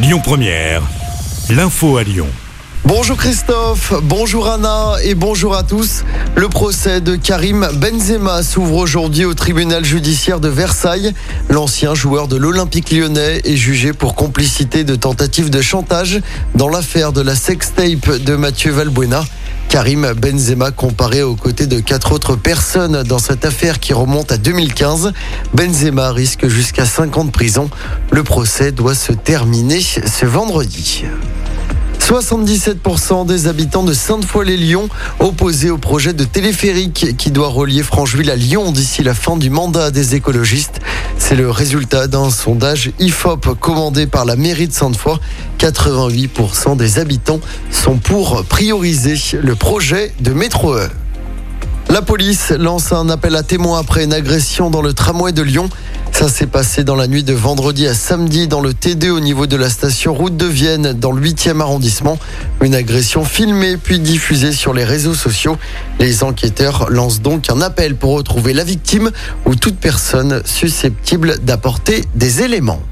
Lyon Première, l'info à Lyon. Bonjour Christophe, bonjour Anna et bonjour à tous. Le procès de Karim Benzema s'ouvre aujourd'hui au tribunal judiciaire de Versailles. L'ancien joueur de l'Olympique lyonnais est jugé pour complicité de tentative de chantage dans l'affaire de la sextape de Mathieu Valbuena. Karim Benzema comparé aux côtés de quatre autres personnes dans cette affaire qui remonte à 2015. Benzema risque jusqu'à 5 ans de prison. Le procès doit se terminer ce vendredi. 77% des habitants de Sainte-Foy-les-Lyons opposés au projet de téléphérique qui doit relier Francheville à Lyon d'ici la fin du mandat des écologistes. C'est le résultat d'un sondage IFOP commandé par la mairie de Sainte-Foy. 88% des habitants sont pour prioriser le projet de métro E. La police lance un appel à témoins après une agression dans le tramway de Lyon. Ça s'est passé dans la nuit de vendredi à samedi dans le T2 au niveau de la station Route de Vienne dans le 8e arrondissement. Une agression filmée puis diffusée sur les réseaux sociaux. Les enquêteurs lancent donc un appel pour retrouver la victime ou toute personne susceptible d'apporter des éléments.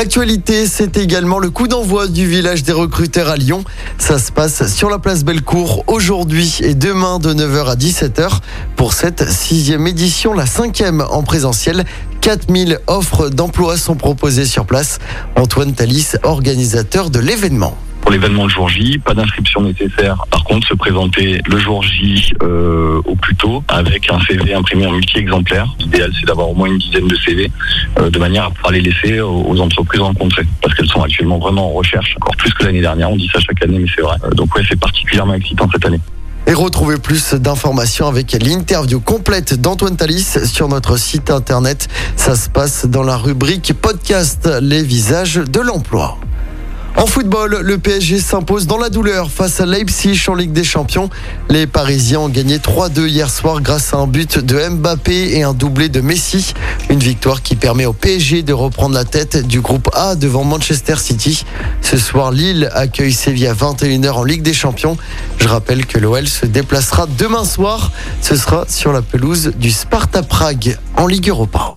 L'actualité, c'est également le coup d'envoi du village des recruteurs à Lyon. Ça se passe sur la place Bellecour aujourd'hui et demain de 9h à 17h pour cette sixième édition, la cinquième en présentiel. 4000 offres d'emploi sont proposées sur place. Antoine Talis, organisateur de l'événement pour l'événement le jour J, pas d'inscription nécessaire. Par contre, se présenter le jour J euh, au plus tôt avec un CV imprimé en multi-exemplaires. L'idéal, c'est d'avoir au moins une dizaine de CV euh, de manière à pouvoir les laisser aux, entreprises rencontrées parce qu'elles sont actuellement vraiment en recherche, encore plus que l'année dernière. On dit ça chaque année, mais c'est vrai. Euh, donc ouais, c'est particulièrement excitant cette année. Et retrouvez plus d'informations avec l'interview complète d'Antoine Talis sur notre site internet. Ça se passe dans la rubrique podcast Les visages de l'emploi. En football, le PSG s'impose dans la douleur face à Leipzig en Ligue des Champions. Les Parisiens ont gagné 3-2 hier soir grâce à un but de Mbappé et un doublé de Messi. Une victoire qui permet au PSG de reprendre la tête du groupe A devant Manchester City. Ce soir, Lille accueille Séville à 21h en Ligue des Champions. Je rappelle que l'OL se déplacera demain soir. Ce sera sur la pelouse du Sparta Prague en Ligue Europa.